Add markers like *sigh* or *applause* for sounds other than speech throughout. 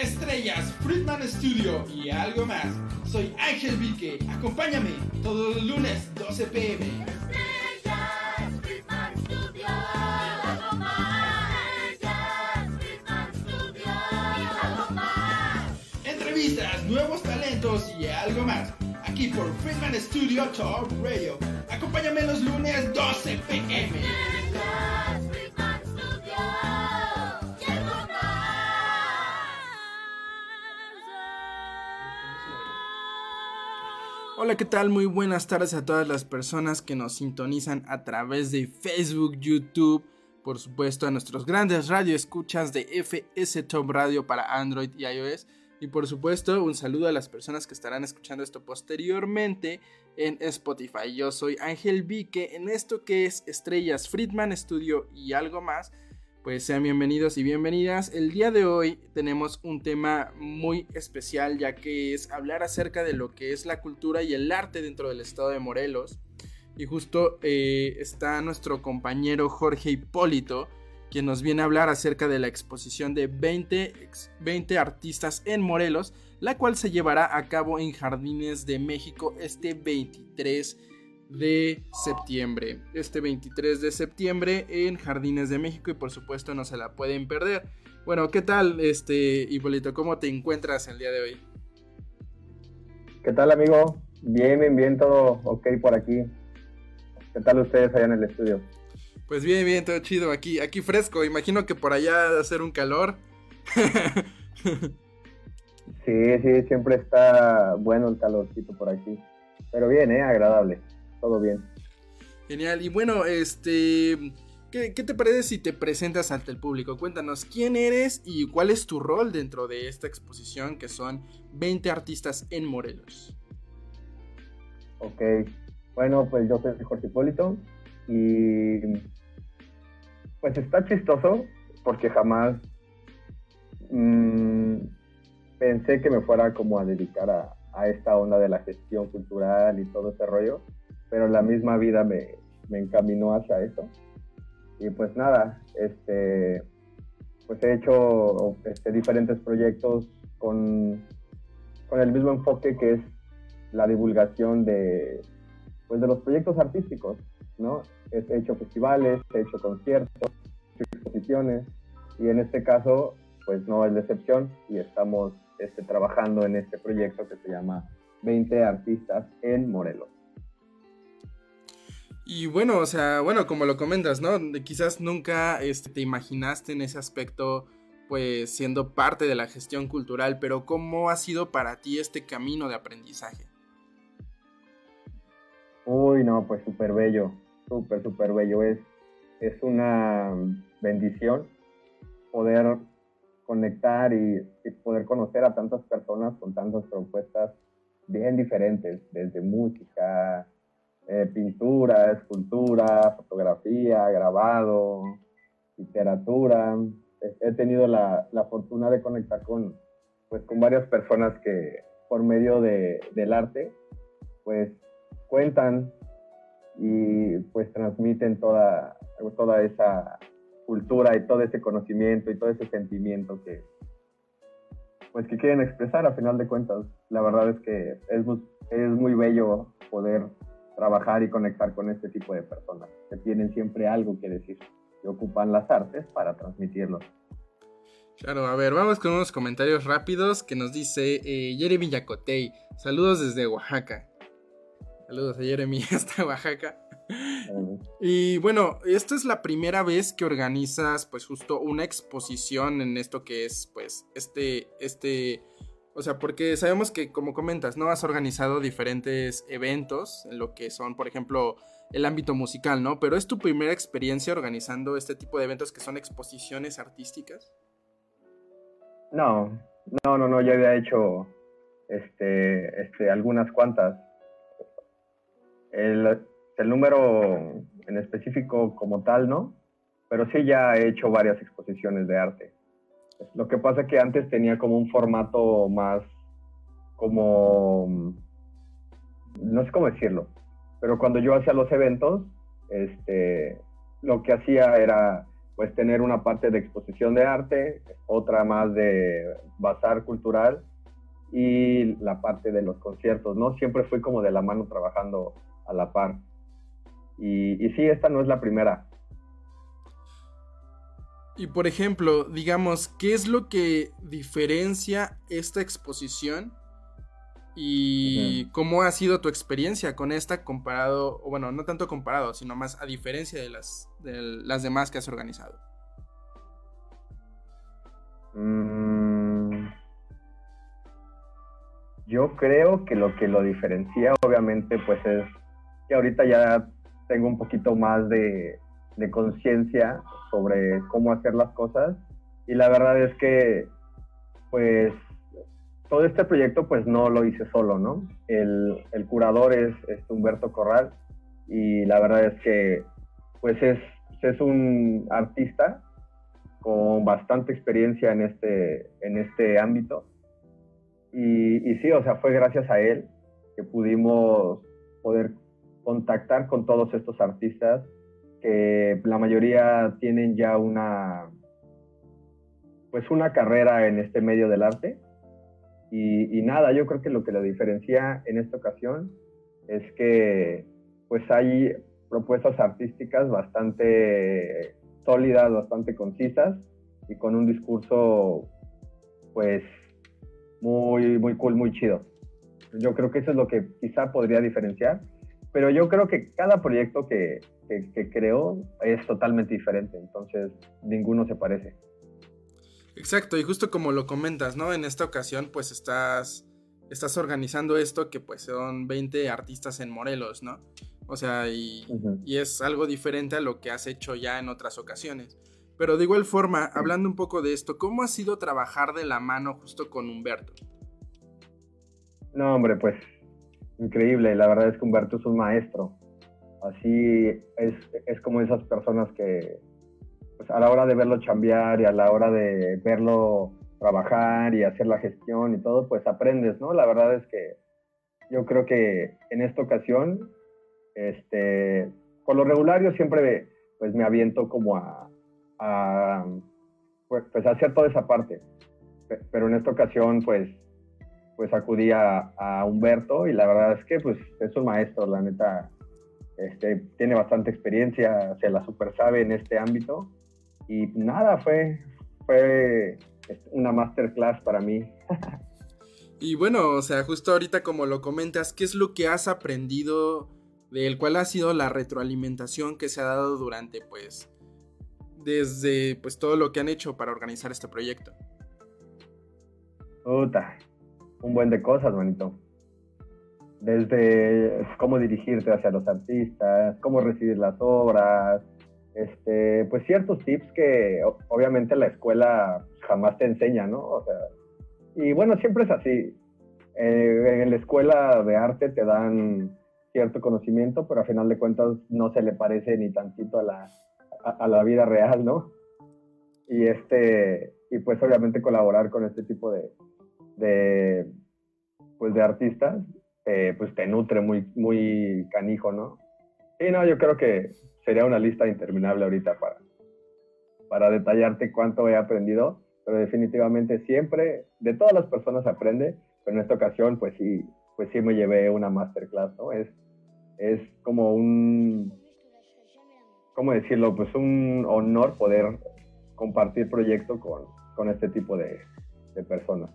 estrellas, Friedman Studio y algo más. Soy Ángel Vique. Acompáñame todos los lunes 12 pm. Estrellas, Friedman Studio y algo más. Estrellas, Friedman Studio y algo más. Entrevistas, nuevos talentos y algo más. Aquí por Friedman Studio Talk Radio. Acompáñame los lunes 12 pm. Hola, ¿qué tal? Muy buenas tardes a todas las personas que nos sintonizan a través de Facebook, YouTube, por supuesto a nuestros grandes radioescuchas de FS Top Radio para Android y iOS. Y por supuesto, un saludo a las personas que estarán escuchando esto posteriormente en Spotify. Yo soy Ángel Vique en esto que es Estrellas Friedman Studio y algo más. Pues sean bienvenidos y bienvenidas. El día de hoy tenemos un tema muy especial ya que es hablar acerca de lo que es la cultura y el arte dentro del estado de Morelos. Y justo eh, está nuestro compañero Jorge Hipólito, quien nos viene a hablar acerca de la exposición de 20, ex- 20 artistas en Morelos, la cual se llevará a cabo en Jardines de México este 23 de septiembre. Este 23 de septiembre en Jardines de México y por supuesto no se la pueden perder. Bueno, ¿qué tal, este Hipólito? ¿Cómo te encuentras el día de hoy? ¿Qué tal, amigo? Bien, bien, bien, todo ok por aquí. ¿Qué tal ustedes allá en el estudio? Pues bien, bien, todo chido aquí, aquí fresco. Imagino que por allá hacer un calor. *laughs* Sí, sí, siempre está bueno el calorcito por aquí. Pero bien, ¿eh? Agradable. Todo bien. Genial. Y bueno, este. ¿qué, qué te parece si te presentas ante el público? Cuéntanos quién eres y cuál es tu rol dentro de esta exposición que son 20 artistas en Morelos. Ok. Bueno, pues yo soy Jorge Hipólito y pues está chistoso porque jamás mm, pensé que me fuera como a dedicar a, a esta onda de la gestión cultural y todo ese rollo, pero la misma vida me, me encaminó hacia eso. Y pues nada, este, pues he hecho este, diferentes proyectos con, con el mismo enfoque que es la divulgación de, pues de los proyectos artísticos, ¿no? He hecho festivales, he hecho conciertos, he hecho exposiciones y en este caso, pues no es la excepción y estamos este, trabajando en este proyecto que se llama 20 artistas en Morelos. Y bueno, o sea, bueno, como lo comentas, ¿no? Quizás nunca este, te imaginaste en ese aspecto, pues siendo parte de la gestión cultural, pero ¿cómo ha sido para ti este camino de aprendizaje? Uy, no, pues súper bello, súper, súper bello. Es, es una bendición poder conectar y poder conocer a tantas personas con tantas propuestas bien diferentes, desde música, eh, pintura, escultura, fotografía, grabado, literatura. He, tenido la, la fortuna de conectar con, pues, con varias personas que por medio de, del arte, pues cuentan y pues transmiten toda, toda esa cultura y todo ese conocimiento y todo ese sentimiento que pues que quieren expresar a final de cuentas. La verdad es que es es muy bello poder trabajar y conectar con este tipo de personas que tienen siempre algo que decir y ocupan las artes para transmitirlo. Claro, a ver, vamos con unos comentarios rápidos que nos dice eh, Jeremy Yacotey. Saludos desde Oaxaca. Saludos a Jeremy *laughs* hasta Oaxaca. Y bueno, esta es la primera vez que organizas pues justo una exposición en esto que es pues este, este, o sea, porque sabemos que como comentas, ¿no? Has organizado diferentes eventos en lo que son, por ejemplo, el ámbito musical, ¿no? Pero es tu primera experiencia organizando este tipo de eventos que son exposiciones artísticas. No, no, no, no, ya había hecho este, este, algunas cuantas. El, el número en específico como tal, ¿no? Pero sí ya he hecho varias exposiciones de arte. Lo que pasa es que antes tenía como un formato más como, no sé cómo decirlo, pero cuando yo hacía los eventos, este, lo que hacía era pues tener una parte de exposición de arte, otra más de bazar cultural y la parte de los conciertos, ¿no? Siempre fui como de la mano trabajando a la par. Y, y sí, esta no es la primera. Y por ejemplo, digamos, ¿qué es lo que diferencia esta exposición? ¿Y cómo ha sido tu experiencia con esta comparado, o bueno, no tanto comparado, sino más a diferencia de las, de las demás que has organizado? Mm, yo creo que lo que lo diferencia, obviamente, pues es que ahorita ya tengo un poquito más de, de conciencia sobre cómo hacer las cosas. Y la verdad es que, pues, todo este proyecto, pues, no lo hice solo, ¿no? El, el curador es, es Humberto Corral y la verdad es que, pues, es, es un artista con bastante experiencia en este, en este ámbito. Y, y sí, o sea, fue gracias a él que pudimos poder contactar con todos estos artistas que la mayoría tienen ya una pues una carrera en este medio del arte y, y, nada, yo creo que lo que lo diferencia en esta ocasión es que pues hay propuestas artísticas bastante sólidas, bastante concisas y con un discurso pues muy, muy cool, muy chido. Yo creo que eso es lo que quizá podría diferenciar, pero yo creo que cada proyecto que, que, que creo es totalmente diferente, entonces ninguno se parece. Exacto, y justo como lo comentas, ¿no? En esta ocasión pues estás, estás organizando esto que pues son 20 artistas en Morelos, ¿no? O sea, y, uh -huh. y, es algo diferente a lo que has hecho ya en otras ocasiones. Pero de igual forma, hablando un poco de esto, ¿cómo ha sido trabajar de la mano justo con Humberto? No, hombre, pues increíble. La verdad es que Humberto es un maestro. Así es, es como esas personas que pues, a la hora de verlo chambear y a la hora de verlo trabajar y hacer la gestión y todo, pues aprendes, ¿no? La verdad es que yo creo que en esta ocasión este, por lo regular yo siempre pues me aviento como a, pues, pues, hacer toda esa parte. Pero en esta ocasión pues, pues acudí a, a, Humberto y la verdad es que pues es un maestro, la neta. Este, tiene bastante experiencia, se la super sabe en este ámbito. Y nada, fue, fue una masterclass para mí. *laughs* y bueno, o sea, justo ahorita como lo comentas, ¿qué es lo que has aprendido del cual ha sido la retroalimentación que se ha dado durante, pues, desde, pues, todo lo que han hecho para organizar este proyecto. Puta, un buen de cosas, manito. Desde cómo dirigirte hacia los artistas, cómo recibir las obras, este, pues ciertos tips que obviamente la escuela jamás te enseña, ¿no? O sea, y bueno, siempre es así. Eh, en la escuela de arte te dan cierto conocimiento, pero a final de cuentas no se le parece ni tantito a la, a, a, la vida real, ¿no? Y este, y pues obviamente colaborar con este tipo de, de pues de artistas, eh, pues te nutre muy, muy canijo, ¿no? Y no, yo creo que sería una lista interminable ahorita para, para detallarte cuánto he aprendido, pero definitivamente siempre, de todas las personas aprende, pero en esta ocasión, pues sí, pues sí me llevé una masterclass, ¿no? Es, es como un, ¿cómo decirlo? Pues un honor poder compartir proyecto con, con este tipo de, de, personas.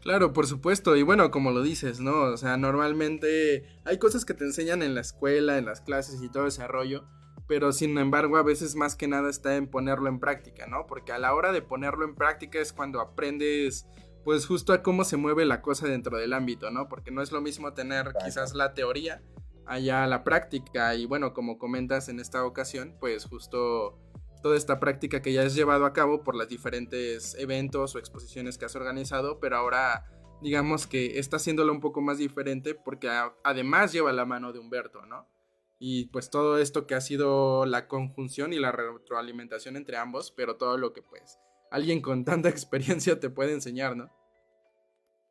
Claro, por supuesto, y bueno, como lo dices, ¿no? O sea, normalmente hay cosas que te enseñan en la escuela, en las clases y todo ese rollo, pero sin embargo a veces más que nada está en ponerlo en práctica, ¿no? Porque a la hora de ponerlo en práctica es cuando aprendes pues justo a cómo se mueve la cosa dentro del ámbito, ¿no? Porque no es lo mismo tener quizás la teoría allá la práctica y bueno, como comentas en esta ocasión, pues justo toda esta práctica que ya has llevado a cabo por los diferentes eventos o exposiciones que has organizado, pero ahora digamos que está haciéndolo un poco más diferente porque además lleva la mano de Humberto, ¿no? Y pues todo esto que ha sido la conjunción y la retroalimentación entre ambos, pero todo lo que pues alguien con tanta *laughs* experiencia te puede enseñar, ¿no?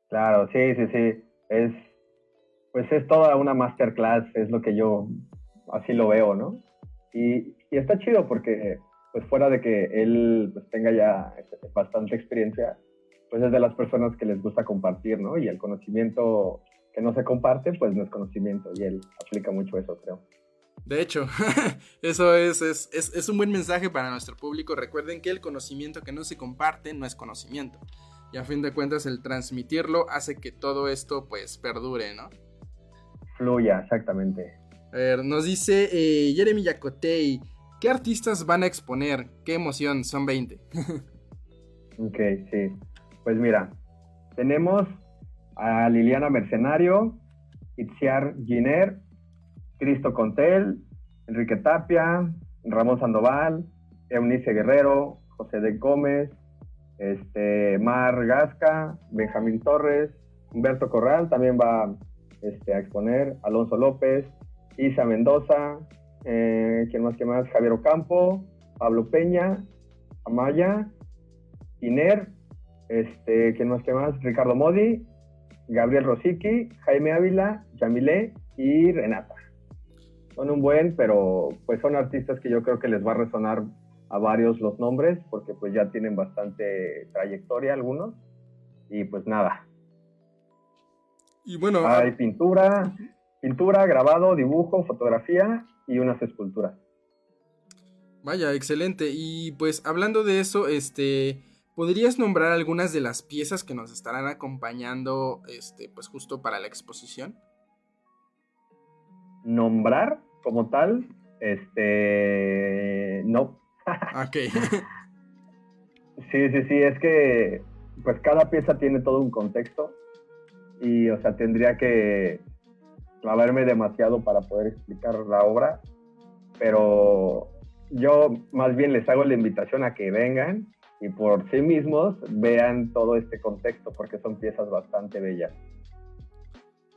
Claro, sí, sí, sí. Es, pues es toda una masterclass, es lo que yo así lo veo, ¿no? Y, y está chido porque pues fuera de que él pues, tenga ya este, bastante experiencia, pues es de las personas que les gusta compartir, ¿no? Y el conocimiento que no se comparte, pues no es conocimiento, y él aplica mucho eso, creo. De hecho, *laughs* eso es, es, es, es un buen mensaje para nuestro público. Recuerden que el conocimiento que no se comparte no es conocimiento. Y a fin de cuentas el transmitirlo hace que todo esto pues perdure, ¿no? Fluya, exactamente. A ver, nos dice eh, Jeremy Yacotey, ¿qué artistas van a exponer? ¿Qué emoción? Son 20. *laughs* Ok, sí. Pues mira, tenemos a Liliana Mercenario, Itziar Giner, Cristo Contel, Enrique Tapia, Ramón Sandoval, Eunice Guerrero, José de Gómez, este, Mar Gasca, Benjamín Torres, Humberto Corral también va este, a exponer, Alonso López, Isa Mendoza, eh, ¿quién más, quién más? Javier Ocampo, Pablo Peña, Amaya, Iner, este, ¿quién más, quién más? Ricardo Modi, Gabriel Rosicky, Jaime Ávila, Yamilé y Renata. Son un buen, pero pues son artistas que yo creo que les va a resonar a varios los nombres, porque pues ya tienen bastante trayectoria algunos. Y pues nada, Y bueno, hay pintura, pintura, grabado, dibujo, fotografía y unas esculturas. vaya, excelente. Y pues hablando de eso, este, ¿podrías nombrar algunas de las piezas que nos estarán acompañando, este, pues justo para la exposición? Nombrar como tal, este, no. Ok. *laughs* Sí, sí, sí, es que pues cada pieza tiene todo un contexto y, o sea, tendría que clavarme demasiado para poder explicar la obra, pero yo más bien les hago la invitación a que vengan y por sí mismos vean todo este contexto porque son piezas bastante bellas.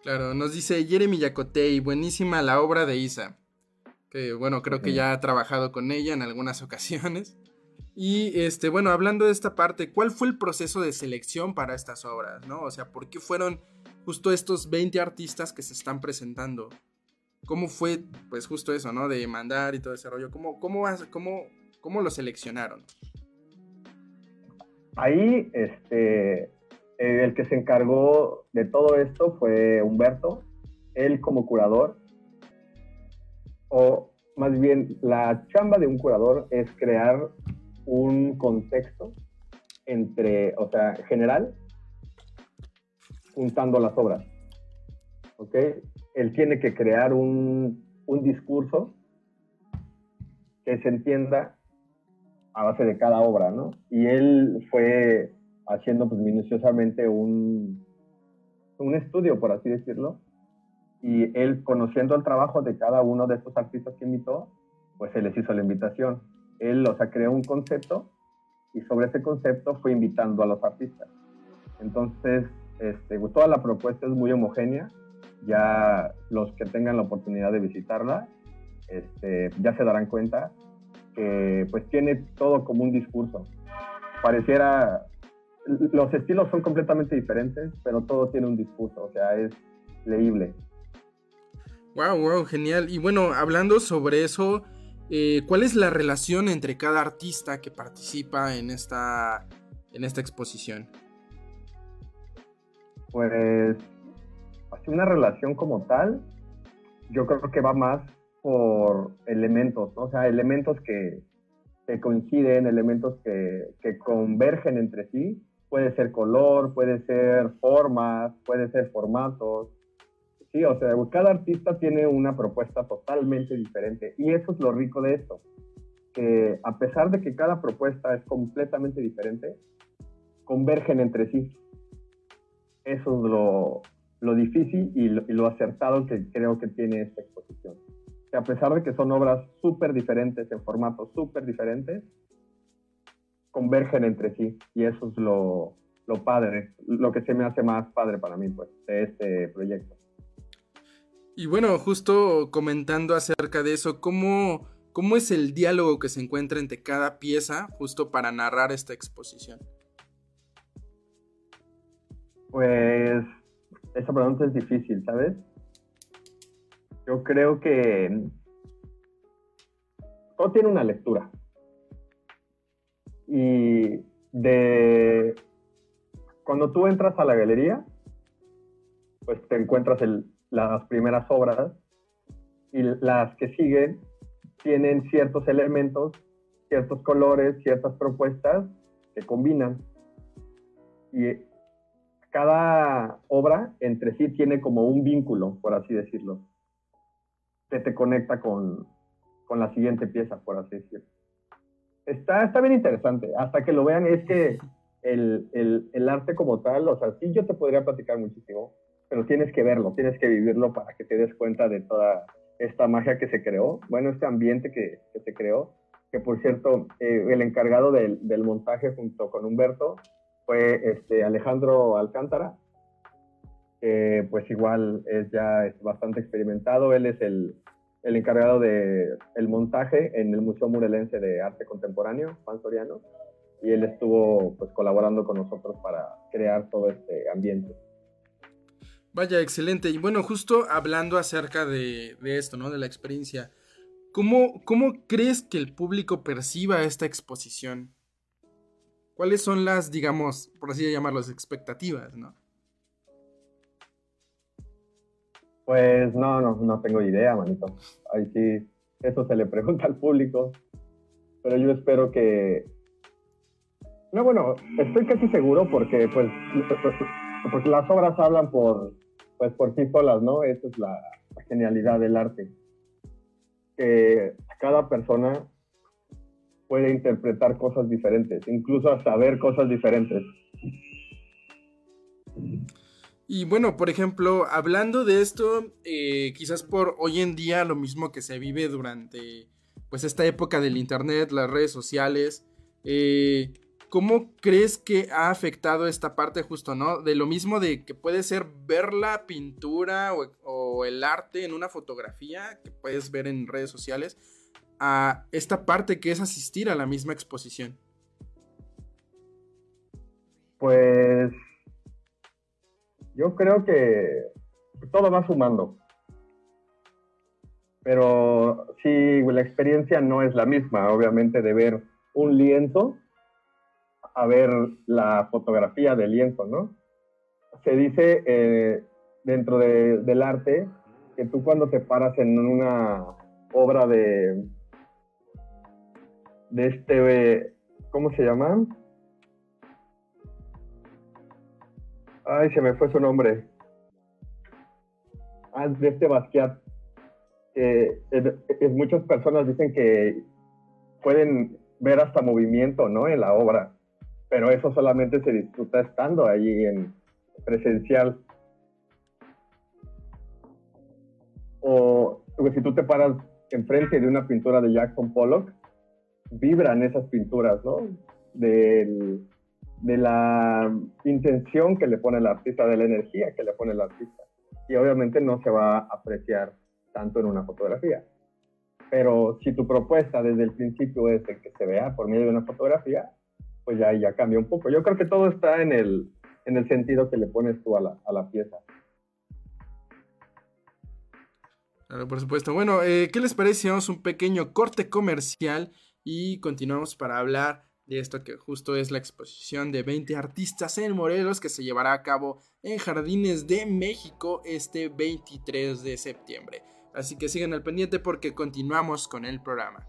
Claro, nos dice Jeremy Yacotey, buenísima la obra de Isa. Que bueno, creo que ya ha trabajado con ella en algunas ocasiones. Y este, bueno, hablando de esta parte, ¿cuál fue el proceso de selección para estas obras? ¿No? O sea, ¿por qué fueron justo estos 20 artistas que se están presentando? ¿Cómo fue, pues, justo eso, ¿no? De mandar y todo ese rollo. ¿Cómo, cómo, cómo, cómo lo seleccionaron? Ahí, este, eh, el que se encargó de todo esto fue Humberto, él como curador, o más bien la chamba de un curador es crear un contexto entre, o sea, general, juntando las obras. ¿Ok? Él tiene que crear un, un discurso que se entienda a base de cada obra, ¿no? Y él fue haciendo pues minuciosamente un, un estudio, por así decirlo, y él conociendo el trabajo de cada uno de estos artistas que invitó, pues se les hizo la invitación. Él, o sea, creó un concepto y sobre ese concepto fue invitando a los artistas. Entonces, este, toda la propuesta es muy homogénea, ya los que tengan la oportunidad de visitarla, este, ya se darán cuenta que pues tiene todo como un discurso. Pareciera, los estilos son completamente diferentes, pero todo tiene un discurso, o sea, es leíble. Wow, wow, genial. Y bueno, hablando sobre eso, eh, ¿cuál es la relación entre cada artista que participa en esta, en esta exposición? Pues, una relación como tal, yo creo que va más por elementos, ¿no? o sea, elementos que, que coinciden, elementos que, que convergen entre sí. Puede ser color, puede ser formas, puede ser formatos. Sí, o sea, cada artista tiene una propuesta totalmente diferente y eso es lo rico de esto, que a pesar de que cada propuesta es completamente diferente, convergen entre sí. Eso es lo, lo difícil y lo, lo acertado que creo que tiene esta exposición. Que a pesar de que son obras súper diferentes, en formatos súper diferentes, convergen entre sí y eso es lo, lo padre, lo que se me hace más padre para mí, pues, de este proyecto. Y bueno, justo comentando acerca de eso, ¿cómo, ¿cómo es el diálogo que se encuentra entre cada pieza justo para narrar esta exposición? Pues esa pregunta es difícil, ¿sabes? Yo creo que todo tiene una lectura. Y de cuando tú entras a la galería, pues te encuentras las primeras obras y las que siguen tienen ciertos elementos, ciertos colores, ciertas propuestas que combinan. Y cada obra entre sí tiene como un vínculo, por así decirlo, que te conecta con, con la siguiente pieza, por así decirlo. Está, está bien interesante. Hasta que lo vean, es que el, el, el arte como tal, o sea, sí yo te podría platicar muchísimo, pero tienes que verlo, tienes que vivirlo para que te des cuenta de toda esta magia que se creó, bueno, este ambiente que, que se creó, que por cierto, eh, el encargado del, del montaje junto con Humberto fue este Alejandro Alcántara, que pues igual es ya es bastante experimentado, él es el, el encargado del el montaje en el Museo Murelense de Arte Contemporáneo, Juan Soriano, y él estuvo pues colaborando con nosotros para crear todo este ambiente. Vaya, excelente. Y bueno, justo hablando acerca de, de esto, ¿no? De la experiencia. ¿Cómo, ¿Cómo crees que el público perciba esta exposición? ¿Cuáles son las, digamos, por así llamarlas, expectativas, ¿no? Pues no, no, no tengo idea, manito. Ahí sí, eso se le pregunta al público. Pero yo espero que... No, bueno, estoy casi seguro porque pues, las obras hablan por, pues, por sí solas, ¿no? Esa es la genialidad del arte. Que cada persona puede interpretar cosas diferentes, incluso hasta ver cosas diferentes. Y bueno, por ejemplo, hablando de esto, eh, quizás por hoy en día lo mismo que se vive durante pues esta época del internet, las redes sociales, eh, ¿cómo crees que ha afectado esta parte justo, no? De lo mismo de que puede ser ver la pintura o, o el arte en una fotografía que puedes ver en redes sociales, a esta parte que es asistir a la misma exposición. Pues yo creo que todo va sumando. Pero sí, la experiencia no es la misma, obviamente, de ver un lienzo a ver la fotografía del lienzo, ¿no? Se dice eh, dentro de- del arte que tú cuando te paras en una obra de, de este, ¿cómo se llama? Ay, se me fue su nombre. Ah, de este Basquiat. Que es- es- muchas personas dicen que pueden ver hasta movimiento, ¿no? En la obra. Pero eso solamente se disfruta estando allí en presencial. O o si tú te paras enfrente de una pintura de Jackson Pollock, vibran esas pinturas, ¿no? Del, de la intención que le pone el artista, de la energía que le pone el artista. Y obviamente no se va a apreciar tanto en una fotografía. Pero si tu propuesta desde el principio es de que se vea por medio de una fotografía, pues ya, ya cambia un poco. Yo creo que todo está en el, en el sentido que le pones tú a la, a la pieza. Claro, por supuesto. Bueno, eh, ¿qué les parece hacemos un pequeño corte comercial y continuamos para hablar de esto que justo es la exposición de 20 artistas en Morelos que se llevará a cabo en Jardines de México este 23 de septiembre? Así que sigan al pendiente porque continuamos con el programa.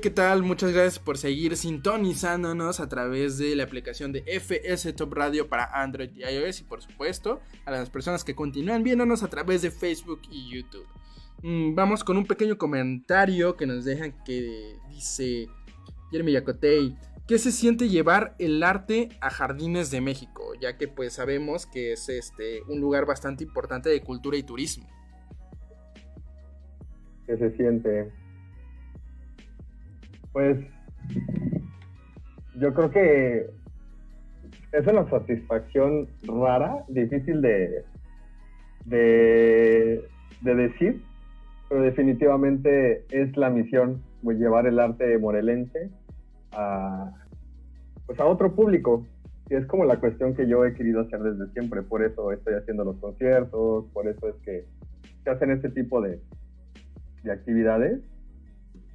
¿Qué tal? Muchas gracias por seguir sintonizándonos a través de la aplicación de FS Top Radio para Android y iOS y por supuesto a las personas que continúan viéndonos a través de Facebook y YouTube. Mm, vamos con un pequeño comentario que nos dejan que dice Jeremy Yacotey. ¿Qué se siente llevar el arte a Jardines de México? Ya que pues sabemos que es este un lugar bastante importante de cultura y turismo. ¿Qué se siente? Pues yo creo que es una satisfacción rara, difícil de, de, de decir, pero definitivamente es la misión, pues, llevar el arte morelense a, pues, a otro público. Y es como la cuestión que yo he querido hacer desde siempre, por eso estoy haciendo los conciertos, por eso es que se hacen este tipo de actividades,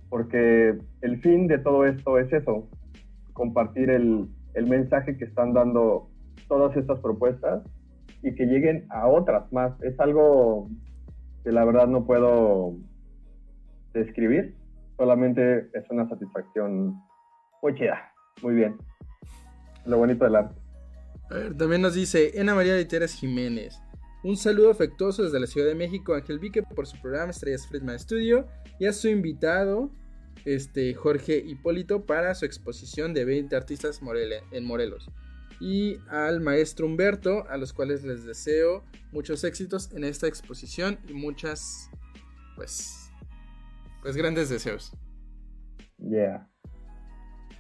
porque el fin de todo esto es eso, compartir el, el mensaje que están dando todas estas propuestas y que lleguen a otras más. Es algo que la verdad no puedo describir, solamente es una satisfacción muy chida, muy bien. Lo bonito del arte. A ver, también nos dice Ana María Literas Jiménez. Un saludo afectuoso desde la Ciudad de México, Ángel Vique, por su programa Estrellas Friedman Studio y a su invitado, este, Jorge Hipólito, para su exposición de 20 artistas en Morelos. Y al maestro Humberto, a los cuales les deseo muchos éxitos en esta exposición y muchas, pues, pues grandes deseos. Yeah.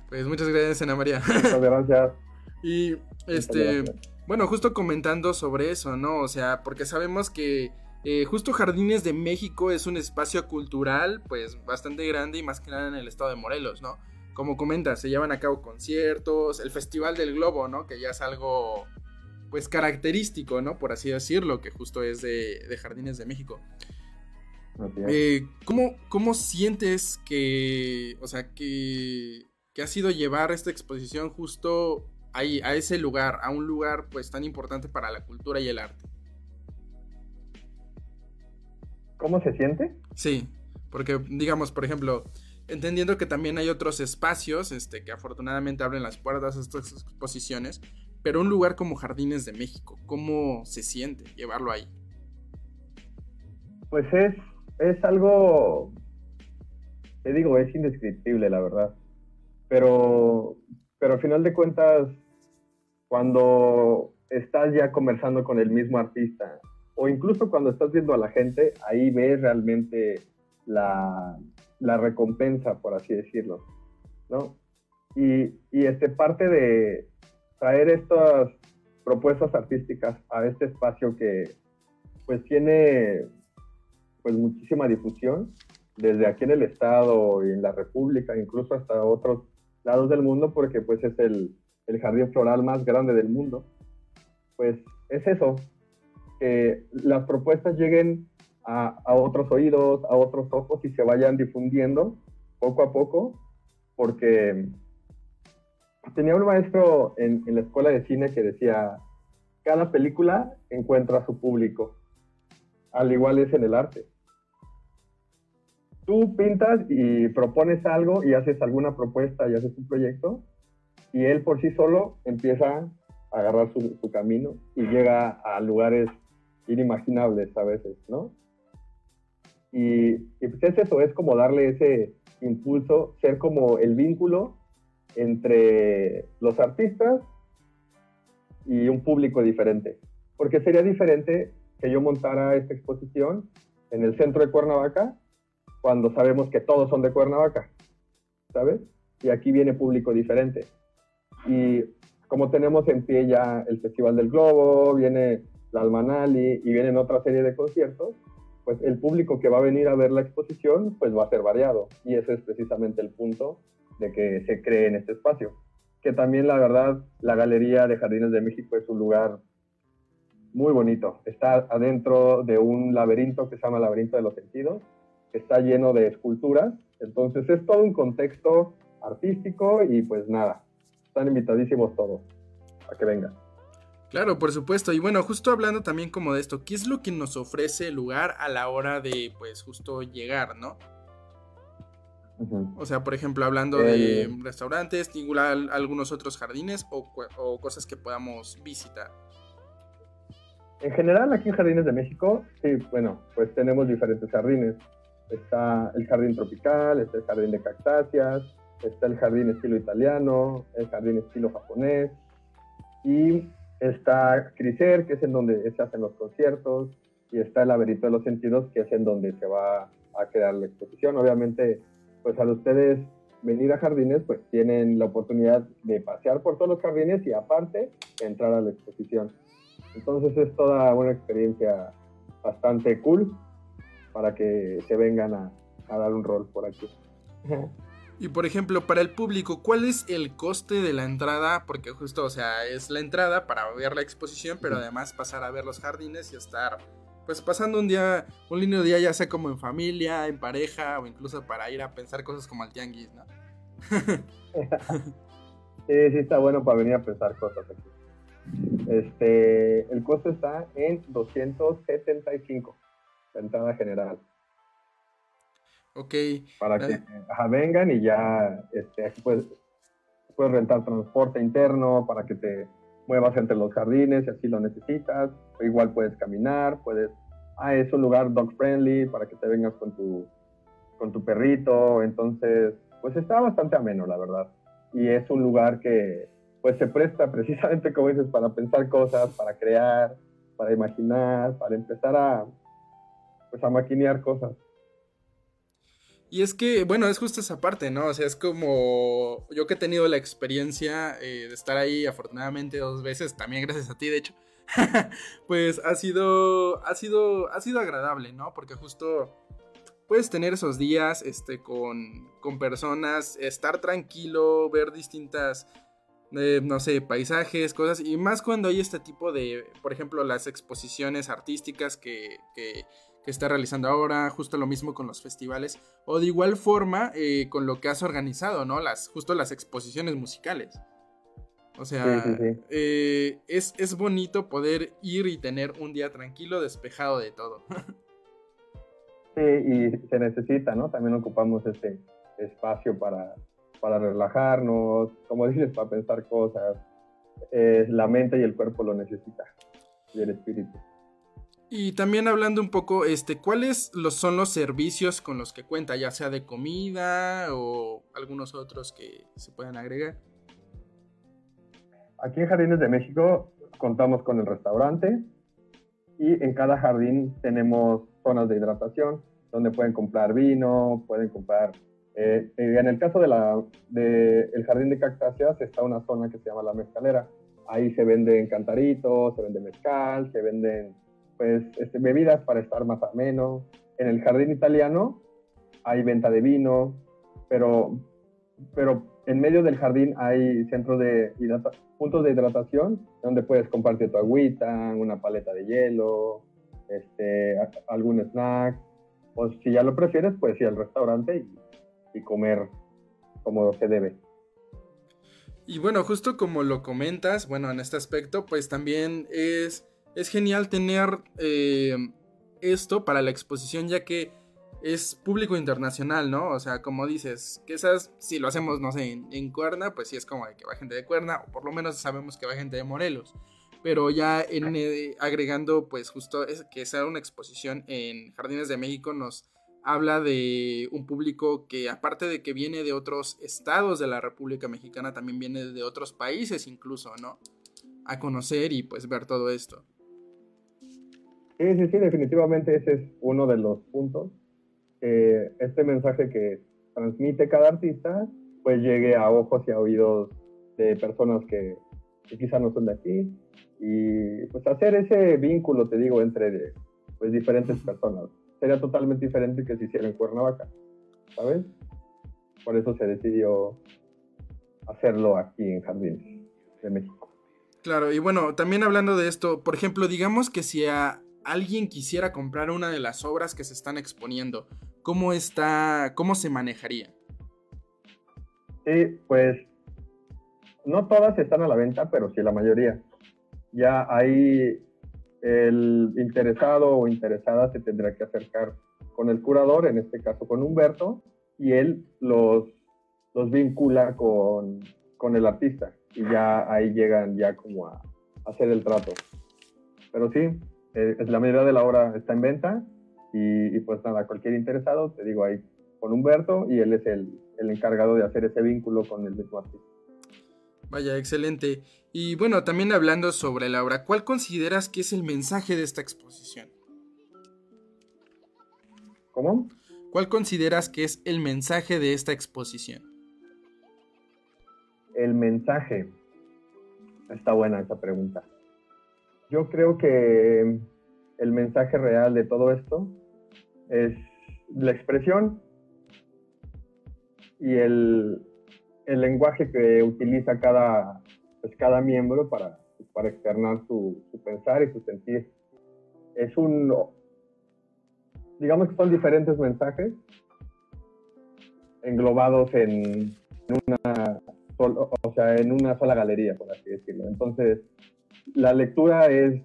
Pues muchas gracias, Ana María. Muchas gracias. *laughs* Y este, gracias. Bueno, justo comentando sobre eso, ¿no? O sea, porque sabemos que eh, justo Jardines de México es un espacio cultural, pues bastante grande y más que nada en el estado de Morelos, ¿no? Como comentas, se llevan a cabo conciertos, el Festival del Globo, ¿no? Que ya es algo, pues característico, ¿no? Por así decirlo, que justo es de, de Jardines de México. Eh, ¿cómo, ¿Cómo sientes que, o sea, que, que ha sido llevar esta exposición justo ahí, a ese lugar, a un lugar pues tan importante para la cultura y el arte? ¿Cómo se siente? Sí, porque digamos, por ejemplo, entendiendo que también hay otros espacios este, que afortunadamente abren las puertas a estas exposiciones, pero un lugar como Jardines de México, ¿cómo se siente llevarlo ahí? Pues es, es algo, te digo, es indescriptible, la verdad. Pero, pero al final de cuentas, cuando estás ya conversando con el mismo artista, o incluso cuando estás viendo a la gente, ahí ves realmente la, la recompensa, por así decirlo, ¿no? Y, y este parte de traer estas propuestas artísticas a este espacio que pues tiene pues muchísima difusión desde aquí en el estado y en la república, incluso hasta otros lados del mundo, porque pues es el, el jardín floral más grande del mundo. Pues es eso, que las propuestas lleguen a, a otros oídos, a otros ojos y se vayan difundiendo poco a poco, porque tenía un maestro en, en la escuela de cine que decía, cada película encuentra su público, al igual es en el arte. Tú pintas y propones algo y haces alguna propuesta y haces un proyecto y él por sí solo empieza a agarrar su, su camino y llega a lugares inimaginables a veces, ¿no? Y, y pues es eso, es como darle ese impulso, ser como el vínculo entre los artistas y un público diferente. Porque sería diferente que yo montara esta exposición en el centro de Cuernavaca cuando sabemos que todos son de Cuernavaca, ¿sabes? Y aquí viene público diferente. Y como tenemos en pie ya el Festival del Globo, viene la Almanali y vienen otra serie de conciertos, pues el público que va a venir a ver la exposición pues va a ser variado. Y ese es precisamente el punto de que se cree en este espacio. Que también la verdad, la Galería de Jardines de México es un lugar muy bonito. Está adentro de un laberinto que se llama Laberinto de los Sentidos, está lleno de esculturas. Entonces es todo un contexto artístico y pues nada, están invitadísimos todos a que vengan. Claro, por supuesto. Y bueno, justo hablando también como de esto, ¿qué es lo que nos ofrece el lugar a la hora de, pues, justo llegar, ¿no? O sea, por ejemplo, hablando de restaurantes, algunos otros jardines o, o cosas que podamos visitar. En general, aquí en Jardines de México, sí, bueno, pues tenemos diferentes jardines. Está el jardín tropical, está el jardín de cactáceas, está el jardín estilo italiano, el jardín estilo japonés, y está Criser, que es en donde se hacen los conciertos, y está el laberinto de los sentidos, que es en donde se va a crear la exposición. Obviamente, pues al ustedes venir a jardines, pues tienen la oportunidad de pasear por todos los jardines y aparte entrar a la exposición. Entonces es toda una experiencia bastante cool para que se vengan a, a dar un rol por aquí. Y por ejemplo, para el público, ¿cuál es el coste de la entrada? Porque justo, o sea, es la entrada para ver la exposición, pero además pasar a ver los jardines y estar, pues pasando un día, un lindo día, ya sea como en familia, en pareja o incluso para ir a pensar cosas como al tianguis, ¿no? Sí, *laughs* sí está bueno para venir a pensar cosas aquí. Este, el costo está en 275, la entrada general, Ok, para que Eh. ajá, vengan y ya este, aquí puedes, puedes rentar transporte interno para que te muevas entre los jardines si así lo necesitas. Igual puedes caminar, puedes... Ah, es un lugar dog friendly para que te vengas con tu, con tu perrito. Entonces, pues está bastante ameno, la verdad. Y es un lugar que pues se presta *laughs* precisamente, como dices, para pensar cosas, para crear, para imaginar, para empezar a, pues, a maquinear cosas. Y es que, bueno, es justo esa parte, ¿no? O sea, es como yo que he tenido la experiencia eh, de estar ahí afortunadamente dos veces, también gracias a ti, de hecho, *laughs* pues ha sido, ha sido, ha sido agradable, ¿no? Porque justo puedes tener esos días, este, con, con personas, estar tranquilo, ver distintas, eh, no sé, paisajes, cosas, y más cuando hay este tipo de, por ejemplo, las exposiciones artísticas que, que, que está realizando ahora, justo lo mismo con los festivales, o de igual forma eh, con lo que has organizado, ¿no? Las, justo las exposiciones musicales. O sea, Sí, sí, sí. eh, es, es bonito poder ir y tener un día tranquilo, despejado de todo. *laughs* Sí, y se necesita, ¿no? También ocupamos este espacio para, para relajarnos, como *laughs* dices, para pensar cosas. Eh, la mente y el cuerpo lo necesita, y el espíritu. Y también hablando un poco, este, ¿cuáles son los servicios con los que cuenta, ya sea de comida o algunos otros que se puedan agregar? Aquí en Jardines de México contamos con el restaurante y en cada jardín tenemos zonas de hidratación donde pueden comprar vino, pueden comprar... eh, eh, en el caso del de el jardín de cactáceas está una zona que se llama la mezcalera. Ahí se venden cantaritos, se vende mezcal, se venden pues este, bebidas para estar más ameno. En el jardín italiano hay venta de vino, pero, pero en medio del jardín hay centros de puntos de hidratación donde puedes compartir tu agüita, una paleta de hielo, este, algún snack, o si ya lo prefieres, puedes ir al restaurante y, y comer como se debe. Y bueno, justo como lo comentas, bueno, en este aspecto, pues también es, es genial tener eh, esto para la exposición, ya que es público internacional, ¿no? O sea, como dices, esas, si lo hacemos, no sé, en, en Cuerna, pues sí es como de que va gente de Cuerna, o por lo menos sabemos que va gente de Morelos. Pero ya eh, agregando, pues justo es, que sea una exposición en Jardines de México nos habla de un público que aparte de que viene de otros estados de la República Mexicana, también viene de otros países incluso, ¿no? A conocer y pues ver todo esto. Sí, sí, sí, definitivamente ese es uno de los puntos. Este mensaje que transmite cada artista, pues llegue a ojos y a oídos de personas que, que quizá no son de aquí. Y pues hacer ese vínculo, te digo, entre pues, diferentes personas. Sería totalmente diferente que se hiciera en Cuernavaca, ¿sabes? Por eso se decidió hacerlo aquí en Jardines de México. Claro, y bueno, también hablando de esto, por ejemplo, digamos que si a alguien quisiera comprar una de las obras que se están exponiendo, ¿cómo está, cómo se manejaría? Sí, pues no todas están a la venta, pero sí la mayoría. Ya ahí el interesado o interesada se tendrá que acercar con el curador, en este caso con Humberto, y él los, los vincula con, con el artista. Y ya ahí llegan ya como a, a hacer el trato. Pero sí, eh, la mayoría de la obra está en venta y, y, pues nada, cualquier interesado, te digo ahí con Humberto y él es el, el encargado de hacer ese vínculo con el mismo artista. Vaya, excelente. Y bueno, también hablando sobre la obra, ¿cuál consideras que es el mensaje de esta exposición? ¿Cómo? ¿Cuál consideras que es el mensaje de esta exposición? El mensaje. Está buena esa pregunta. Yo creo que el mensaje real de todo esto es la expresión y el, lenguaje que utiliza cada, pues cada miembro para, para externar su, su, pensar y su sentir. Es un, digamos que son diferentes mensajes englobados en una, o sea, en una sola galería, por así decirlo. Entonces, la lectura es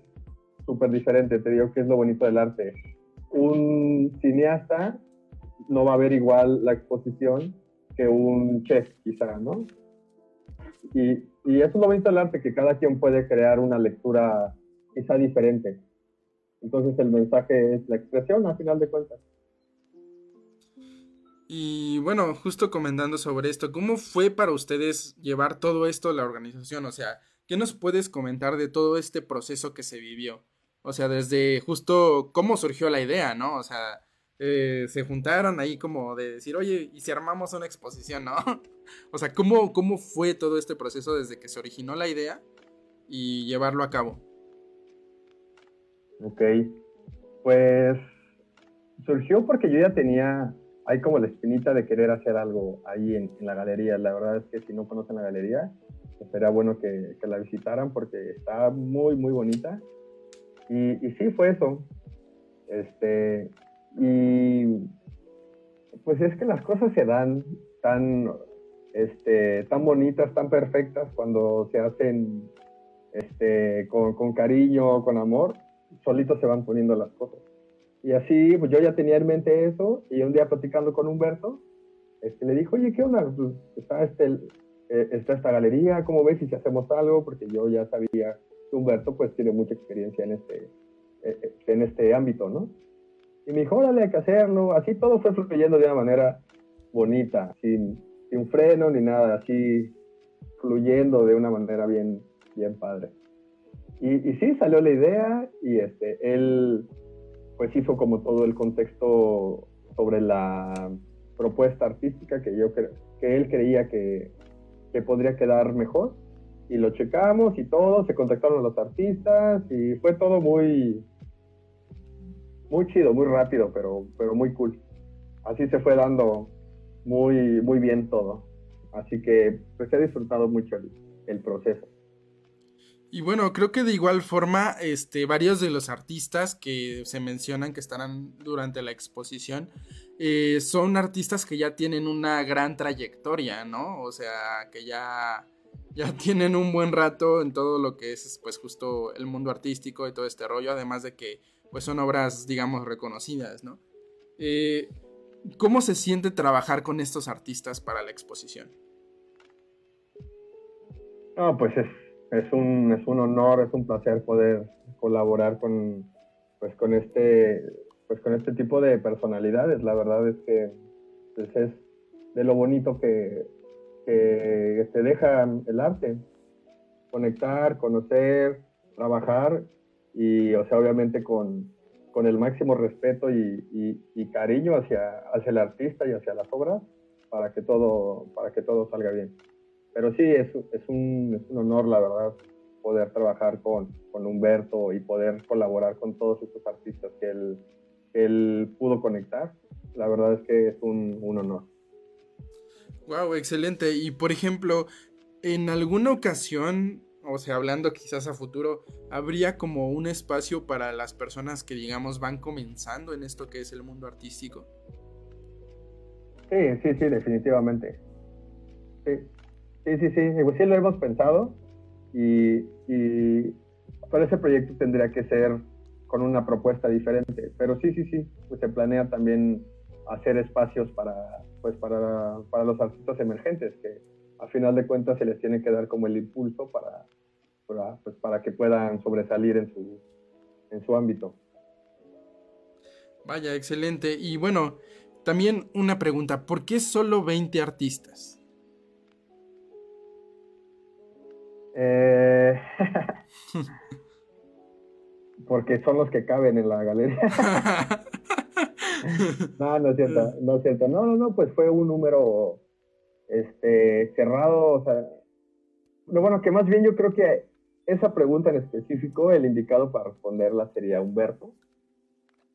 súper diferente, te digo que es lo bonito del arte. Un cineasta no va a ver igual la exposición que un chef, quizá, ¿no? Y, eso es lo bonito del arte, que cada quien puede crear una lectura quizá diferente. Entonces el mensaje es la expresión, a final de cuentas. Y bueno, justo comentando sobre esto, ¿cómo fue para ustedes llevar todo esto a la organización? O sea, ¿qué nos puedes comentar de todo este proceso que se vivió? O sea, desde justo cómo surgió la idea, ¿no? O sea, eh, se juntaron ahí como de decir, oye, ¿y si armamos una exposición, no? *laughs* o sea, ¿cómo, ¿cómo fue todo este proceso desde que se originó la idea y llevarlo a cabo? Ok, pues surgió porque yo ya tenía ahí como la espinita de querer hacer algo ahí en, en la galería. La verdad es que si no conocen la galería, sería bueno que, la visitaran porque está muy, muy bonita. Y, sí, fue eso. Este, y pues es que las cosas se dan tan, este, tan bonitas, tan perfectas cuando se hacen este, con, con cariño, con amor, solitos se van poniendo las cosas. Y así, pues yo ya tenía en mente eso, y un día platicando con Humberto, este, le dijo, oye, ¿qué onda? Pues está, este, eh, está esta galería, ¿cómo ves si hacemos algo? Porque yo ya sabía que Humberto pues tiene mucha experiencia en este, eh, en este ámbito, ¿no? Y me dijo, órale, hay que hacerlo. Así todo fue fluyendo de una manera bonita, sin, sin freno ni nada, así fluyendo de una manera bien, bien padre. Y, y sí, salió la idea y este, él pues hizo como todo el contexto sobre la propuesta artística que yo cre que él creía que, que podría quedar mejor y lo checamos y todo, se contactaron los artistas y fue todo muy muy chido, muy rápido, pero, pero muy cool. Así se fue dando muy, muy bien todo. Así que pues he disfrutado mucho el, el proceso. Y bueno, creo que de igual forma, este, varios de los artistas que se mencionan que estarán durante la exposición eh, son artistas que ya tienen una gran trayectoria, ¿no? O sea, que ya ya *laughs* tienen un buen rato en todo lo que es pues justo el mundo artístico y todo este rollo, además de que pues son obras digamos reconocidas, ¿no? Eh, ¿Cómo se siente trabajar con estos artistas para la exposición? No, pues es, es, un, es un honor, es un placer poder colaborar con, pues con, este, pues con este tipo de personalidades. La verdad es que pues es de lo bonito que, que te deja el arte. Conectar, conocer, trabajar y, o sea, obviamente con, con el máximo respeto y, y- y cariño hacia, hacia el artista y hacia las obras para que todo, para que todo salga bien. Pero sí, es, es, un, es un honor, la verdad, poder trabajar con, con Humberto y poder colaborar con todos estos artistas que él, que él pudo conectar. La verdad es que es un, un honor. Wow, excelente. Y por ejemplo, en alguna ocasión, o sea, hablando quizás a futuro, ¿habría como un espacio para las personas que digamos van comenzando en esto que es el mundo artístico? Sí, sí, sí, definitivamente. Sí, sí, sí, sí, pues sí lo hemos pensado y, y ese proyecto tendría que ser con una propuesta diferente. Pero sí, sí, sí, pues se planea también hacer espacios para, pues para, para los artistas emergentes, que a final de cuentas se les tiene que dar como el impulso para, para, pues para que puedan sobresalir en su, en su ámbito. Vaya, excelente. Y bueno, también una pregunta, ¿por qué solo 20 artistas? Eh, *laughs* porque son los que caben en la galería. *laughs* No, no es cierto, no es cierto. No, no, no, pues fue un número este, cerrado, o sea, lo bueno que más bien yo creo que esa pregunta en específico, el indicado para responderla sería Humberto,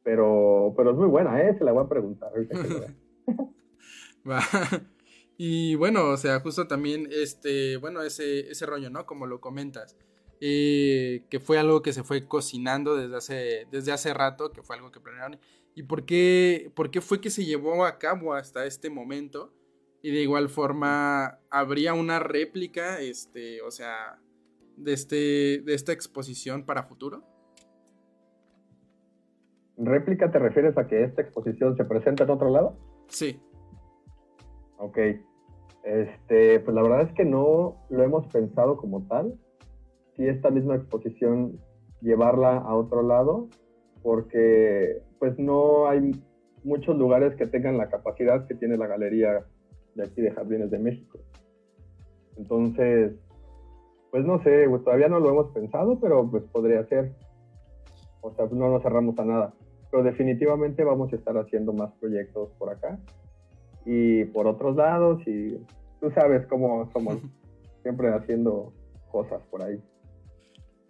pero, pero es muy buena, ¿eh? Se la voy a preguntar ahorita que. *laughs* Y bueno, o sea, justo también este, bueno, ese, ese rollo, ¿no? Como lo comentas. eh, que fue algo que se fue cocinando desde hace, desde hace rato, que fue algo que planearon. ¿Y por qué, por qué fue que se llevó a cabo hasta este momento? Y de igual forma, ¿habría una réplica, este, o sea, de, este, de esta exposición para futuro? ¿Réplica te refieres a que esta exposición se presenta en otro lado? Sí. Ok. Este, pues la verdad es que no lo hemos pensado como tal. Si esta misma exposición llevarla a otro lado, porque pues no hay muchos lugares que tengan la capacidad que tiene la galería de aquí de Jardines de México. Entonces, pues no sé, pues, todavía no lo hemos pensado, pero pues podría ser. O sea, no nos cerramos a nada. Pero definitivamente vamos a estar haciendo más proyectos por acá y por otros lados y tú sabes cómo somos siempre haciendo cosas por ahí.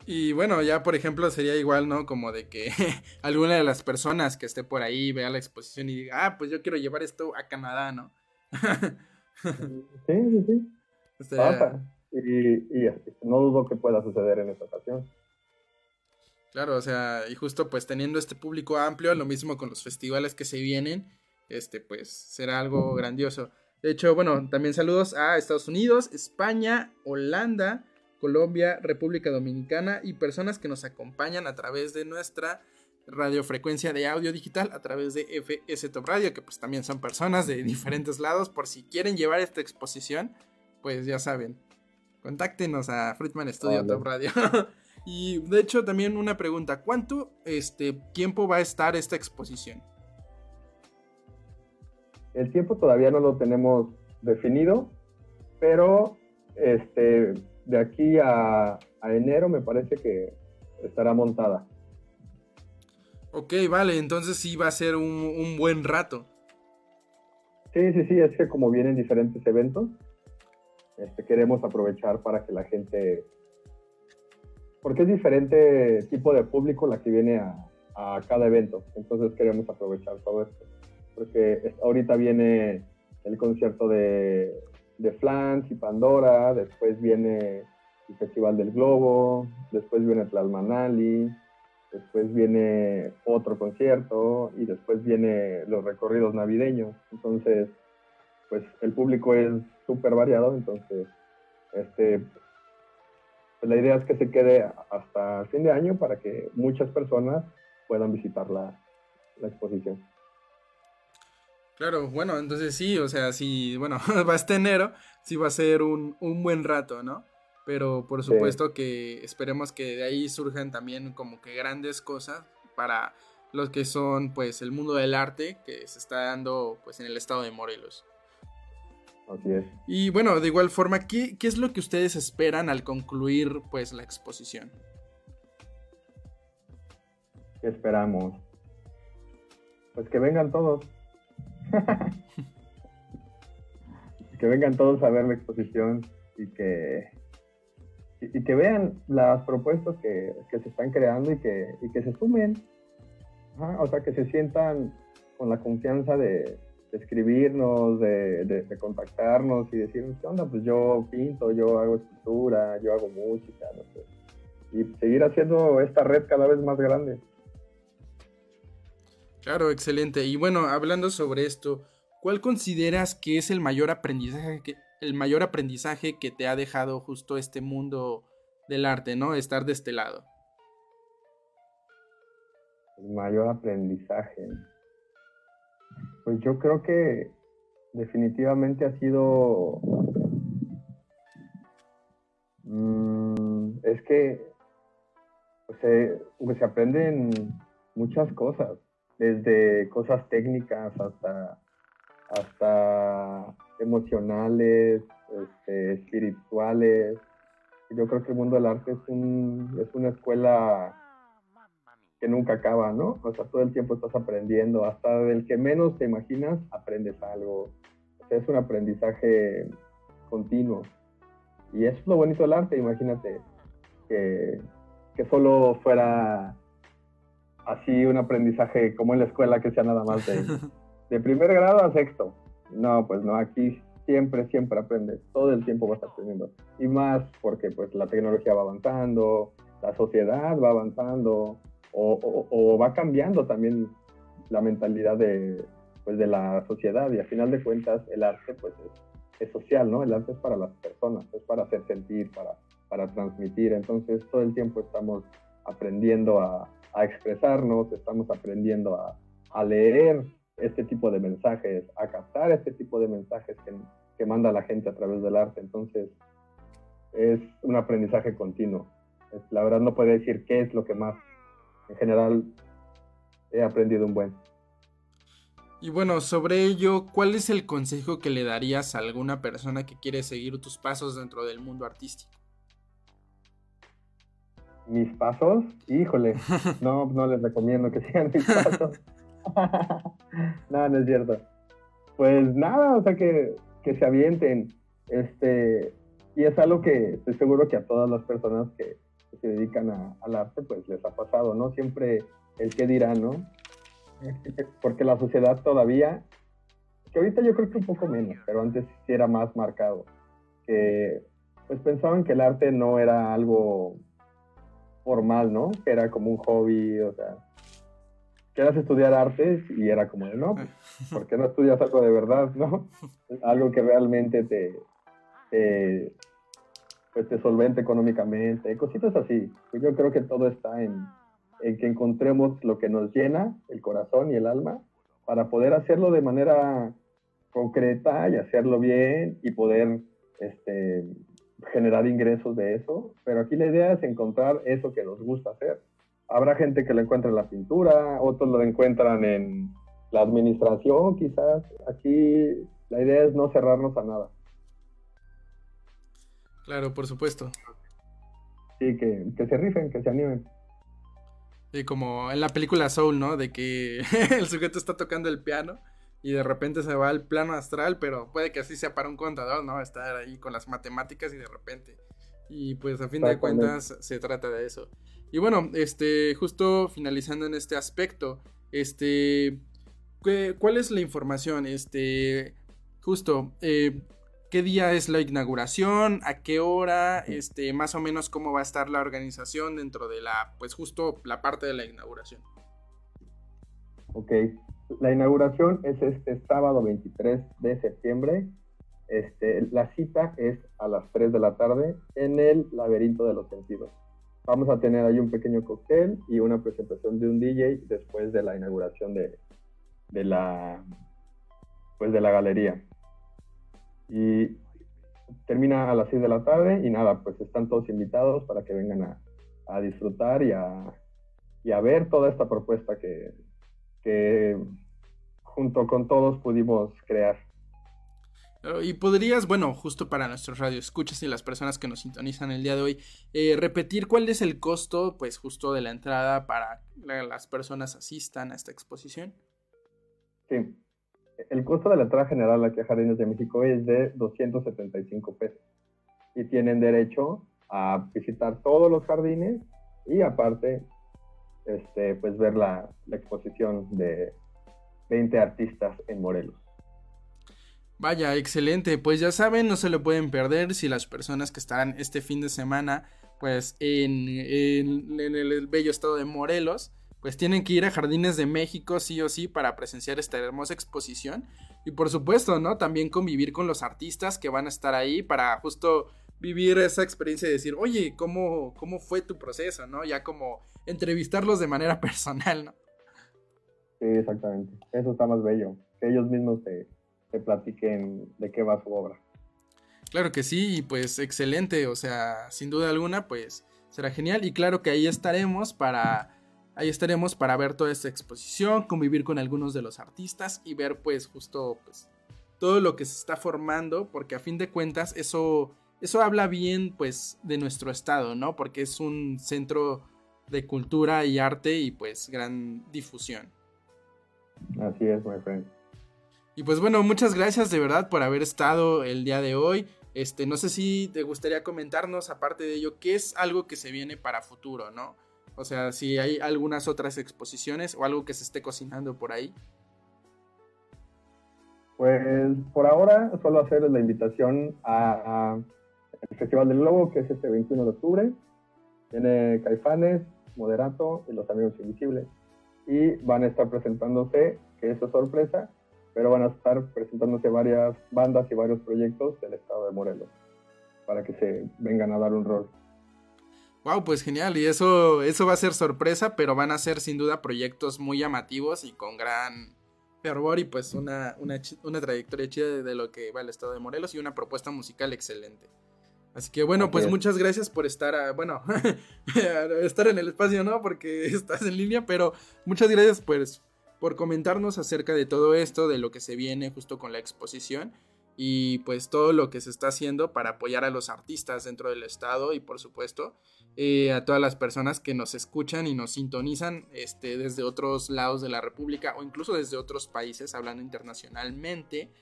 Y bueno, ya por ejemplo sería igual, ¿no? Como de que *laughs* alguna de las personas que esté por ahí vea la exposición y diga, ah, pues yo quiero llevar esto a Canadá, ¿no? Sí, sí, sí. *laughs* Pasa. Y, y no dudo que pueda suceder en esta ocasión. Claro, o sea, y justo pues teniendo este público amplio, lo mismo con los festivales que se vienen, este pues será algo grandioso. De hecho, bueno, también saludos a Estados Unidos, España, Holanda, Colombia, República Dominicana y personas que nos acompañan a través de nuestra radiofrecuencia de audio digital a través de FS Top Radio, que pues también son personas de diferentes lados, por si quieren llevar esta exposición, pues ya saben, contáctenos a Fruitman Studio Vale. Top Radio. *laughs* y de hecho también una pregunta, ¿cuánto este tiempo va a estar esta exposición? El tiempo todavía no lo tenemos definido, pero este, de aquí a, a enero me parece que estará montada. Ok, vale, entonces sí va a ser un, un buen rato. Sí, sí, sí, es que como vienen diferentes eventos, este, queremos aprovechar para que la gente, porque es diferente tipo de público la que viene a, a cada evento, entonces queremos aprovechar todo esto, porque ahorita viene el concierto de, de Flans y Pandora, después viene el Festival del Globo, después viene Tlalmanali, después viene otro concierto y después viene los recorridos navideños. Entonces, pues el público es súper variado, entonces Este, pues la idea es que se quede hasta fin de año para que muchas personas puedan visitar la, la exposición. Claro, bueno, entonces sí, o sea, sí, bueno, *laughs* va este enero, sí va a ser un, un buen rato, ¿no? Pero por Sí. supuesto que esperemos que de ahí surjan también como que grandes cosas para los que son pues el mundo del arte que se está dando pues en el estado de Morelos. Así es. Y bueno, de igual forma, ¿qué, qué es lo que ustedes esperan al concluir pues la exposición? ¿Qué esperamos? Pues que vengan todos. *laughs* que vengan todos a ver la exposición y que, y, que vean las propuestas que, que se están creando y que, y que se sumen. O sea, que se sientan con la confianza de, escribirnos, de, de- de contactarnos y decirnos, ¿qué onda? Pues yo pinto, yo hago escultura, yo hago música, no sé. Y seguir haciendo esta red cada vez más grande. Claro, excelente. Y bueno, hablando sobre esto, ¿cuál consideras que es el mayor aprendizaje que, el mayor aprendizaje que te ha dejado justo este mundo del arte, ¿no? Estar de este lado. El mayor aprendizaje. Pues yo creo que definitivamente ha sido... Mm, es que pues, pues, se aprenden muchas cosas, desde cosas técnicas hasta, hasta emocionales, este, espirituales. Yo creo que el mundo del arte es, un, es una escuela que nunca acaba, ¿no? O sea, todo el tiempo estás aprendiendo, hasta del que menos te imaginas, aprendes algo. O sea, es un aprendizaje continuo. Y es lo bonito del arte, imagínate que, que solo fuera así un aprendizaje como en la escuela, que sea nada más de, *laughs* de primer grado a sexto. No, pues no, aquí siempre, siempre aprendes, todo el tiempo vas aprendiendo. Y más porque pues la tecnología va avanzando, la sociedad va avanzando, o, o- o va cambiando también la mentalidad de, pues, de la sociedad y a final de cuentas el arte pues es, es social, ¿no? El arte es para las personas, es para hacer sentir, para, para transmitir, entonces todo el tiempo estamos aprendiendo a, a expresarnos, estamos aprendiendo a, leer este tipo de mensajes, a captar este tipo de mensajes que, que manda la gente a través del arte, entonces es un aprendizaje continuo. La verdad no puedo decir qué es lo que más en general he aprendido un buen. Y bueno, sobre ello, ¿cuál es el consejo que le darías a alguna persona que quiere seguir tus pasos dentro del mundo artístico? Mis pasos, híjole, *laughs* no, no les recomiendo que sigan mis *laughs* pasos. *laughs* no, no es cierto. Pues nada, o sea que, que se avienten. Este, y es algo que estoy seguro que a todas las personas que, que se dedican a- al arte, pues les ha pasado, ¿no? Siempre el que dirá, ¿no? Porque la sociedad todavía, que ahorita yo creo que un poco menos, pero antes sí era más marcado, que pues pensaban que el arte no era algo formal, ¿no? Que era como un hobby, o sea, quieras estudiar artes y era como de, no, pues, *laughs* ¿por qué no estudias algo de verdad, no? *laughs* Algo que realmente te, te, pues, te solvente económicamente, cositas así. Pues yo creo que todo está en, en que encontremos lo que nos llena el corazón y el alma para poder hacerlo de manera concreta y hacerlo bien y poder este, generar ingresos de eso. Pero aquí la idea es encontrar eso que nos gusta hacer. Habrá gente que lo encuentra en la pintura, otros lo encuentran en la administración, quizás. Aquí la idea es no cerrarnos a nada. Claro, por supuesto. Sí, que, que se rifen, que se animen. Y como en la película Soul, ¿no? De que *laughs* el sujeto está tocando el piano y de repente se va al plano astral, pero puede que así sea para un contador, ¿no? Estar ahí con las matemáticas y de repente. Y pues a fin de cuentas se trata de eso. Y bueno, este, justo finalizando en este aspecto, este, ¿qué- ¿cuál es la información? Este, justo, eh, ¿qué día es la inauguración? ¿A qué hora? Este, más o menos cómo va a estar la organización dentro de la, pues justo la parte de la inauguración. Ok. La inauguración es este sábado 23 de septiembre Este, la cita es a las 3 de la tarde en el laberinto de los sentidos. Vamos a tener ahí un pequeño cóctel y una presentación de un DJ después de la inauguración de, de la, pues de la galería. Y termina a las 6 de la tarde y nada, pues están todos invitados para que vengan a, a disfrutar y a, y a ver toda esta propuesta que, que junto con todos pudimos crear. Y podrías, bueno, justo para nuestros radioescuchas y las personas que nos sintonizan el día de hoy, eh, repetir cuál es el costo, pues justo de la entrada para que las personas asistan a esta exposición. Sí. El costo de la entrada general aquí a Jardines de México es de 275 pesos. Y tienen derecho a visitar todos los jardines y aparte, este, pues ver la, exposición de 20 artistas en Morelos. Vaya, excelente. Pues ya saben, no se lo pueden perder si las personas que estarán este fin de semana, pues en el bello estado de Morelos, pues tienen que ir a Jardines de México sí o sí para presenciar esta hermosa exposición. Y por supuesto, ¿no? También convivir con los artistas que van a estar ahí para justo vivir esa experiencia y decir, oye, ¿cómo, cómo fue tu proceso, ¿no? Ya como entrevistarlos de manera *laughs* personal, ¿no? Sí, exactamente. Eso está más bello. Que ellos mismos te, te platiquen de qué va su obra. Claro que sí, y pues excelente, o sea, sin duda alguna, pues será genial. Y claro que ahí estaremos para. Ahí estaremos para ver toda esta exposición, convivir con algunos de los artistas y ver pues justo pues todo lo que se está formando, porque a fin de cuentas eso, eso habla bien pues de nuestro estado, ¿no? Porque es un centro de cultura y arte y pues gran difusión. Así es, my friend. Y pues bueno, muchas gracias de verdad por haber estado el día de hoy. Este, no sé si te gustaría comentarnos, aparte de ello, qué es algo que se viene para futuro, ¿no? O sea, si hay algunas otras exposiciones o algo que se esté cocinando por ahí. Pues por ahora solo hacer la invitación a, a el Festival del Globo, que es este 21 de octubre. Tiene Caifanes, Moderato y Los Amigos Invisibles. Y van a estar presentándose, que eso es sorpresa, pero van a estar presentándose varias bandas y varios proyectos del estado de Morelos para que se vengan a dar un rol. Wow, pues genial. Y eso, eso va a ser sorpresa, pero van a ser sin duda proyectos muy llamativos y con gran fervor y pues una, una, una trayectoria chida de lo que va el estado de Morelos y una propuesta musical excelente. Así que bueno, pues es. muchas gracias por estar, ah, bueno, *laughs* estar en el espacio, ¿no? Porque *laughs* estás en línea, pero muchas gracias pues por comentarnos acerca de todo esto, de lo que se viene justo con la exposición y pues todo lo que se está haciendo para apoyar a los artistas dentro del estado y por supuesto eh, a todas las personas que nos escuchan y nos sintonizan este, desde otros lados de la República o incluso desde otros países hablando internacionalmente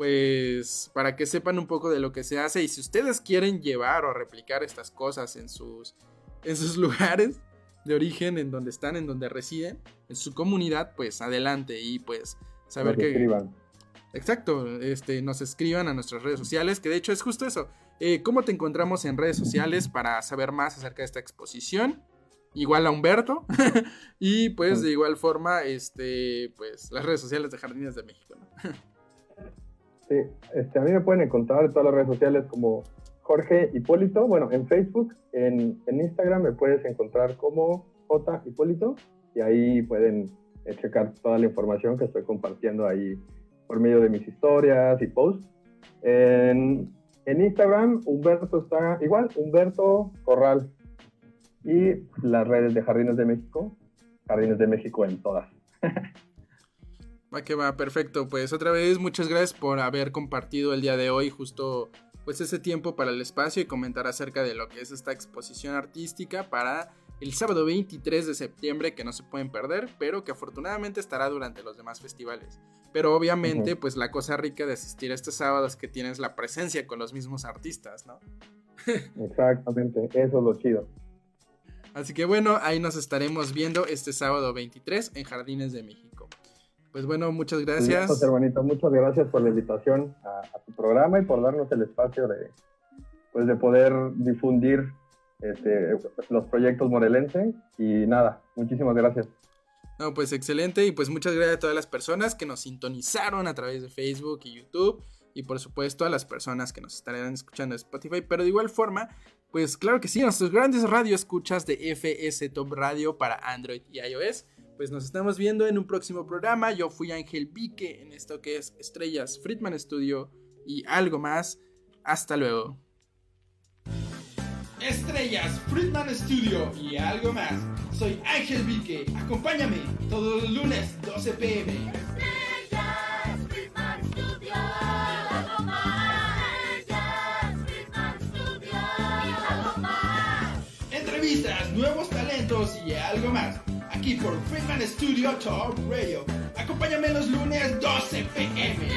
pues para que sepan un poco de lo que se hace y si ustedes quieren llevar o replicar estas cosas en sus en sus *laughs* lugares de origen en donde están en donde residen en su comunidad pues adelante y pues saber que escriban. Exacto, este, nos escriban a nuestras redes sociales, que de hecho es justo eso. Eh, ¿Cómo te encontramos en redes sociales para saber más acerca de esta exposición? Igual a Humberto. *laughs* y pues de igual forma, este, pues las redes sociales de Jardines de México. ¿no? *laughs* Sí, este, a mí me pueden encontrar en todas las redes sociales como Jorge Hipólito. Bueno, en Facebook, en, en Instagram me puedes encontrar como J Hipólito y ahí pueden eh, checar toda la información que estoy compartiendo ahí por medio de mis historias y posts. En, en Instagram, Humberto está igual, Humberto Corral. Y las redes de Jardines de México, Jardines de México en todas. *laughs* Va que va, perfecto. Pues otra vez, muchas gracias por haber compartido el día de hoy justo pues ese tiempo para el espacio y comentar acerca de lo que es esta exposición artística para el sábado 23 de septiembre que no se pueden perder, pero que afortunadamente estará durante los demás festivales. Pero obviamente, pues la cosa rica de asistir a este sábado es que tienes la presencia con los mismos artistas, ¿no? *laughs* Exactamente, eso es lo chido. Así que bueno, ahí nos estaremos viendo este sábado 23 en Jardines de México. Pues bueno, muchas gracias. hermanito, muchas gracias por la invitación a, a tu programa y por darnos el espacio de, pues, de poder difundir este, los proyectos morelenses. Y nada, muchísimas gracias. No, pues excelente y pues muchas gracias a todas las personas que nos sintonizaron a través de Facebook y YouTube. y por supuesto a las personas que nos estarán escuchando en Spotify. Pero de igual forma, pues claro que sí, nuestros grandes radio escuchas de FS Top Radio para Android y iOS. Pues nos estamos viendo en un próximo programa. Yo fui Ángel Vique en esto que es Estrellas Friedman Studio y algo más. Hasta luego. Estrellas Friedman Studio y algo más. Soy Ángel Vique. Acompáñame todos los lunes 12 pm. Estrellas Friedman Studio. Algo más. Estrellas Friedman Studio. Algo más. Entrevistas, nuevos talentos y algo más. Aquí por Friedman Studio Talk Radio. Acompáñame los lunes 12 pm.